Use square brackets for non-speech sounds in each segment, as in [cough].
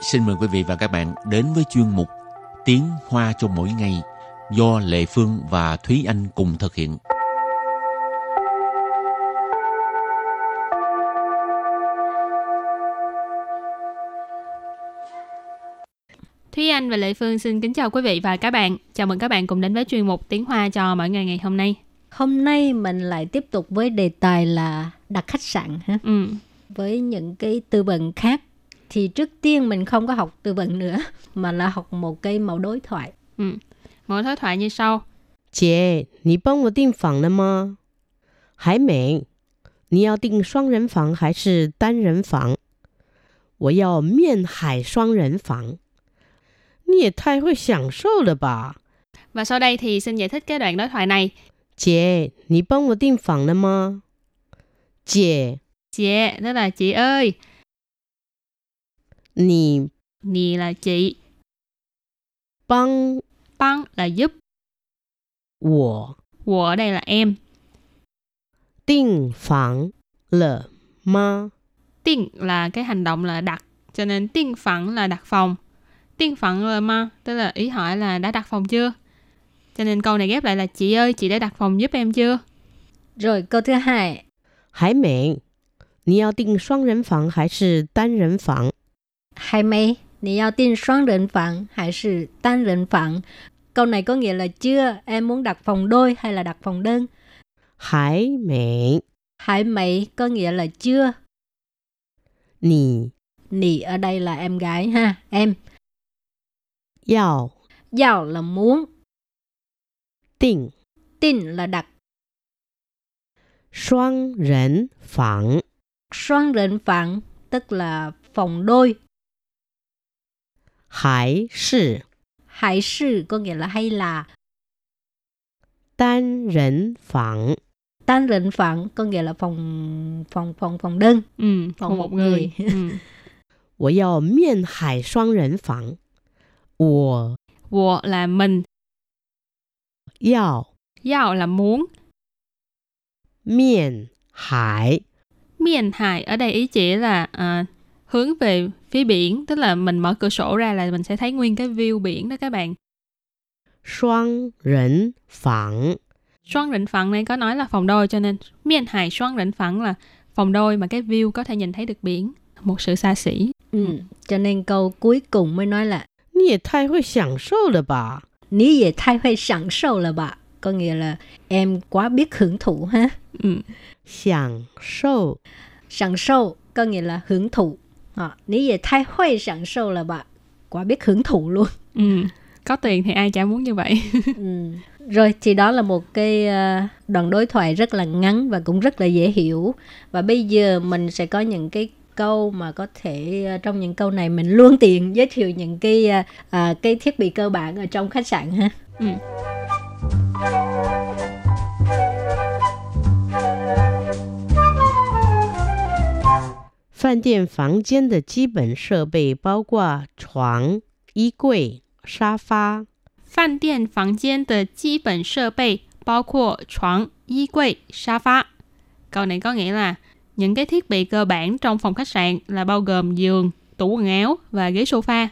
xin mời quý vị và các bạn đến với chuyên mục Tiếng Hoa cho mỗi ngày do Lệ Phương và Thúy Anh cùng thực hiện. Thúy Anh và Lệ Phương xin kính chào quý vị và các bạn. Chào mừng các bạn cùng đến với chuyên mục Tiếng Hoa cho mỗi ngày ngày hôm nay. Hôm nay mình lại tiếp tục với đề tài là đặt khách sạn ha. Ừ. Với những cái từ vựng khác thì trước tiên mình không có học từ vựng nữa mà là học một cái mẫu đối thoại. Ừ. Mỗi đối thoại như sau. 姐，你帮我订房了吗？还没。你要订双人房还是单人房？我要面海双人房。你也太会享受了吧！ Và sau đây thì xin giải thích cái đoạn đối thoại này. 姐，你帮我订房了吗？姐， Chị, tức là chị ơi. 你 Nì là chị. 帮 Băng là giúp. 我 Wo ở đây là em. 订房了吗？ Tiên là cái hành động là đặt. Cho nên tiên phẳng là đặt phòng. Tiên phẳng là ma, tức là ý hỏi là đã đặt phòng chưa? Cho nên câu này ghép lại là chị ơi, chị đã đặt phòng giúp em chưa? Rồi câu thứ hai, 还没。你要订双人房还是单人房？ hay mấy? 你要订双人房还是单人房? Câu này có nghĩa là chưa, em muốn đặt phòng đôi hay là đặt phòng đơn? 还没。 Hải mấy có nghĩa là chưa. 你 Nì ở đây là em gái ha, em. 要 Giàu là muốn, 订 tin là đặt. 双人房 Xoan rịnh phẳng tức là phòng đôi. 还是 Hải sư có nghĩa là hay là. 单人房？ Tan rịnh phẳng có nghĩa là phòng phòng phòng phòng đơn. Ừ, Phòng một, một người. người. ừ. [laughs] 我要面海双人房。我 Wo là mình, 要 Yao là muốn. 面海 Miền Hải ở đây ý chỉ là à, hướng về phía biển, tức là mình mở cửa sổ ra là mình sẽ thấy nguyên cái view biển đó các bạn. 双人房。 Xoan rịnh phẳng này có nói là phòng đôi cho nên miền Hải xoan rịnh phẳng là phòng đôi mà cái view có thể nhìn thấy được biển. Một sự xa xỉ. Ừ. Cho nên câu cuối cùng mới nói là 你也太会享受了吧！ Ní về thay huay sẵn sâu là bà. Có nghĩa là em quá biết hưởng thụ ha. Ừ. 享受 Sẵn sâu có nghĩa là hưởng thụ. À, ní về thay huay sẵn sâu là bà. Quá biết hưởng thụ luôn. Ừ. Có tiền thì ai chả muốn như vậy. [laughs] Ừ. Rồi thì đó là một cái ờ, đoạn đối thoại rất là ngắn và cũng rất là dễ hiểu. Và bây giờ mình sẽ có những cái câu mà có thể ờ, trong những câu này mình luôn tiện giới thiệu những cái ờ, ờ, cái thiết bị cơ bản ở trong khách sạn ha. Ừ. 饭店房间的基本设备包括床、衣柜、沙发。饭店房间的基本设备包括床、衣柜、沙发. Câu này có nghĩa là những cái thiết bị cơ bản trong phòng khách sạn là bao gồm giường, tủ quần áo và ghế sofa.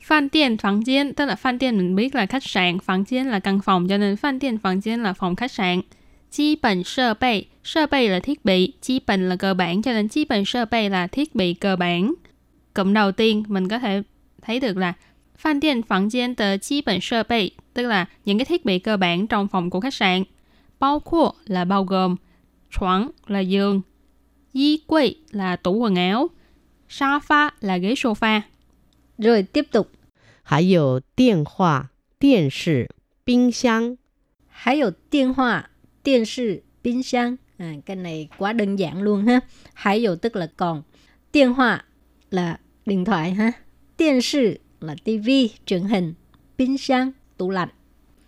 Phan tiền phòng gian tức là phan tiền mình biết là khách sạn, phòng gian là căn phòng cho nên phan tiền phòng gian là phòng khách sạn. Chi bản sơ bày, sơ bày là thiết bị, chi bản là cơ bản cho nên chi bản sơ bày là thiết bị cơ bản. Cụm đầu tiên mình có thể thấy được là Phan điện phòng gian tờ chi bản sơ bày, tức là những cái thiết bị cơ bản trong phòng của khách sạn. Bao括là bao gồm, choáng là giường, y quầy là tủ quần áo, sofa là ghế sofa. Rồi tiếp tục 还有电话、电视、冰箱。 Hãy dụ điện thoại, điện sư,冰箱. À, cái này quá đơn giản luôn ha. Hãy dụ tức là còn. Điện thoại là điện thoại ha. Điện sư là tivi, truyền hình.冰箱, tủ lạnh.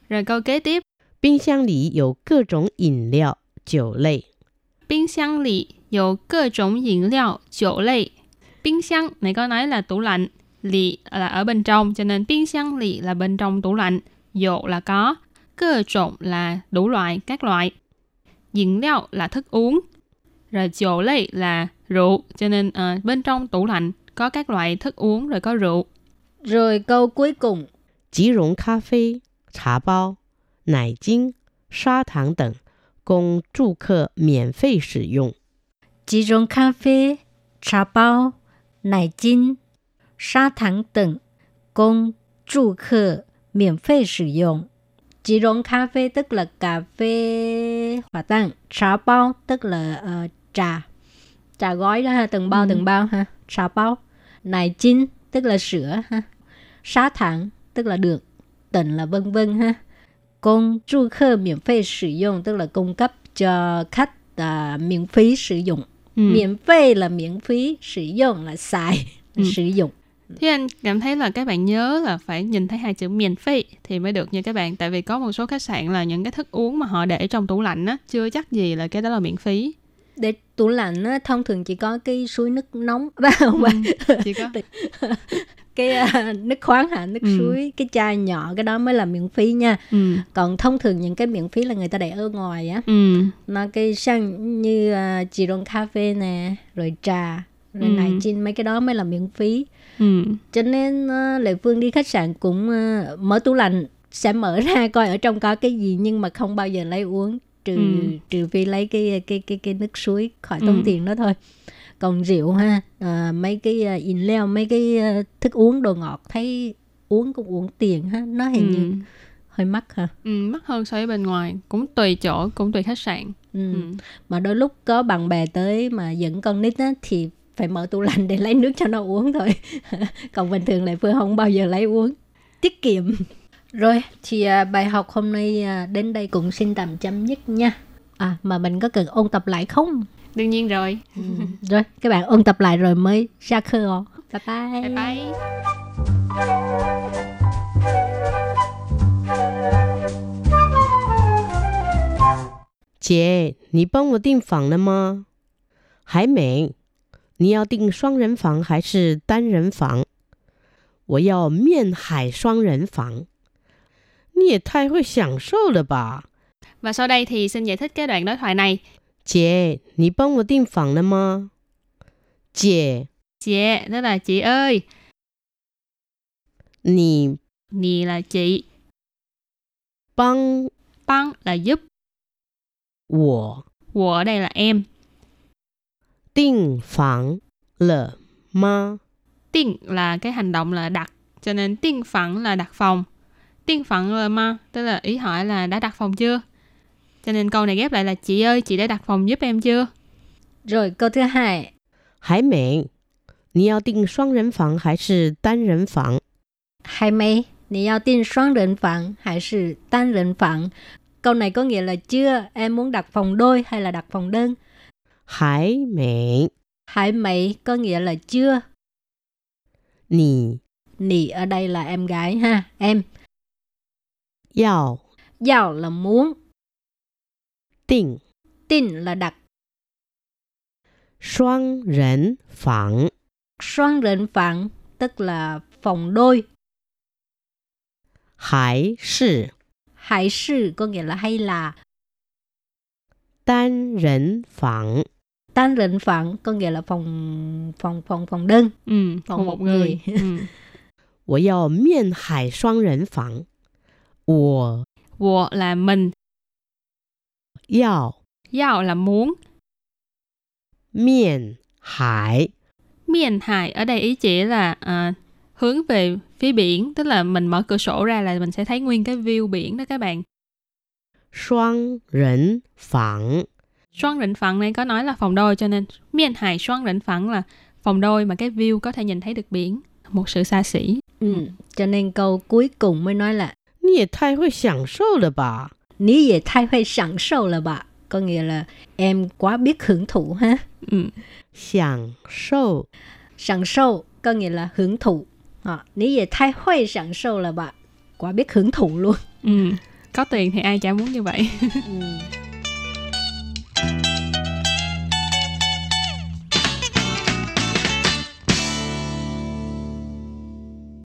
Rồi câu kế tiếp, 冰箱里有各种饮料、酒类。冰箱里有各种饮料、酒类.冰箱này có nói là tủ lạnh, lì là ở bên trong cho nên冰箱 lì là bên trong tủ lạnh, dụ là có, cơ trộn là đủ loại, các loại. Dịnh liệu là thức uống, rồi dầu lây là rượu, cho nên ờ, bên trong tủ lạnh có các loại thức uống rồi có rượu. Rồi câu cuối cùng, 即溶咖啡、茶包、奶精、砂糖等，供住客免费使用。 chỉ dùng cà phê, trà bao, nải chín, sa thẳng等 供住客免费使用。 Chỉ dùng cà phê tức là cà phê hòa tan, trà bao tức là ờ, trà, trà gói đó ha, từng bao Ừ. từng bao ha, trà bao. Nải chín tức là sữa ha, sa thẳng tức là đường, tần là vân vân ha. Công du khách miễn phí sử dụng tức là cung cấp cho khách à, miễn phí sử dụng. Ừ. Miễn phí là miễn phí, sử dụng là xài, Ừ. sử dụng. Thế anh cảm thấy là các bạn nhớ là phải nhìn thấy hai chữ miễn phí thì mới được nha các bạn. Tại vì có một số khách sạn là những cái thức uống mà họ để trong tủ lạnh á, chưa chắc gì là cái đó là miễn phí. Để tủ lạnh á, thông thường chỉ có cái suối nước nóng, [laughs] không phải Chỉ có cái à, nước khoáng hả, nước Ừ. suối, cái chai nhỏ cái đó mới là miễn phí nha. ừ. Còn thông thường những cái miễn phí là người ta để ở ngoài á. Ừ. Nó cái sang như uh, chỉ cà phê nè, rồi trà, rồi Ừ. nải chín mấy cái đó mới là miễn phí. Ừ. cho nên uh, lệ phương đi khách sạn cũng ờ, mở tủ lạnh sẽ mở [laughs] ra coi ở trong có cái gì nhưng mà không bao giờ lấy uống trừ Ừ. trừ phi lấy cái cái cái cái nước suối khỏi tốn Ừ. tiền đó thôi còn rượu ha ờ, mấy cái uh, in leo mấy cái ờ, thức uống đồ ngọt thấy uống cũng uống tiền ha nó hình như Ừ. hơi mắc ha Ừ, mắc hơn so với bên ngoài cũng tùy chỗ cũng tùy khách sạn ừ. ừ. mà đôi lúc có bạn bè tới mà dẫn con nít á thì phải mở tủ lạnh để lấy nước cho nó uống thôi [laughs] còn bình thường lại phương không bao giờ lấy uống tiết kiệm rồi thì à, bài học hôm nay à, đến đây cũng xin tạm chấm dứt nha à mà mình có cần ôn tập lại không đương nhiên rồi [laughs] rồi các bạn ôn tập lại rồi mới ra khơi bye bye bye bye 姐，你帮我订房了吗？还没。 你要订双人房还是单人房？我要面海双人房。你也太会享受了吧！ và sau đây thì xin giải thích cái đoạn đối thoại này 姐，你帮我订房了吗？姐， chị đó là chị ơi 你 nì là chị 帮 băng là giúp 我 của ở đây là em 订房了吗？ tiên là cái hành động là đặt cho nên tiên phẳng là đặt phòng tiên phẳng là ma tức là ý hỏi là đã đặt phòng chưa cho nên câu này ghép lại là chị ơi chị đã đặt phòng giúp em chưa rồi câu thứ hai 还没。你要订双人房还是单人房？ hay mấy你要订双人房还是单人房 câu này có nghĩa là chưa em muốn đặt phòng đôi hay là đặt phòng đơn 还没。Hải mấy có nghĩa là chưa. Nì. Nì ở đây là em gái ha, em. giàu giàu là muốn. Tình. Tình là đặt. Xoang rỉnh phẳng. Xoang rỉnh phẳng tức là phòng đôi. Hải sư. Hải sư có nghĩa là hay là. Tan rỉnh phẳng Tan rịnh phẳng có nghĩa là phòng phòng phòng phòng đơn. ừ, Còn còn một một người, ừ. [laughs] 我要面海双人房。我 Wo là mình 要 Yao là muốn 面海 Miền hải ở đây ý chỉ là à, hướng về phía biển tức là mình mở cửa sổ ra là mình sẽ thấy nguyên cái view biển đó các bạn 双人房。 Xoan rỉnh phẳng này có nói là phòng đôi cho nên miền hải xoan rỉnh phẳng là phòng đôi mà cái view có thể nhìn thấy được biển. Một sự xa xỉ. Ừ. Cho nên câu cuối cùng mới nói là Nhi thay hơi sẵn sâu là bà. Nhi dễ thay hơi sẵn sâu là bà. Có nghĩa là em quá biết hưởng thụ ha. Ừ. Sẵn sâu. Sẵn sâu có nghĩa là hưởng thụ. À, Nhi dễ thay hơi sẵn sâu là bà. Quá biết hưởng thụ luôn. Ừ. Có tiền thì ai chả muốn như vậy. ừ.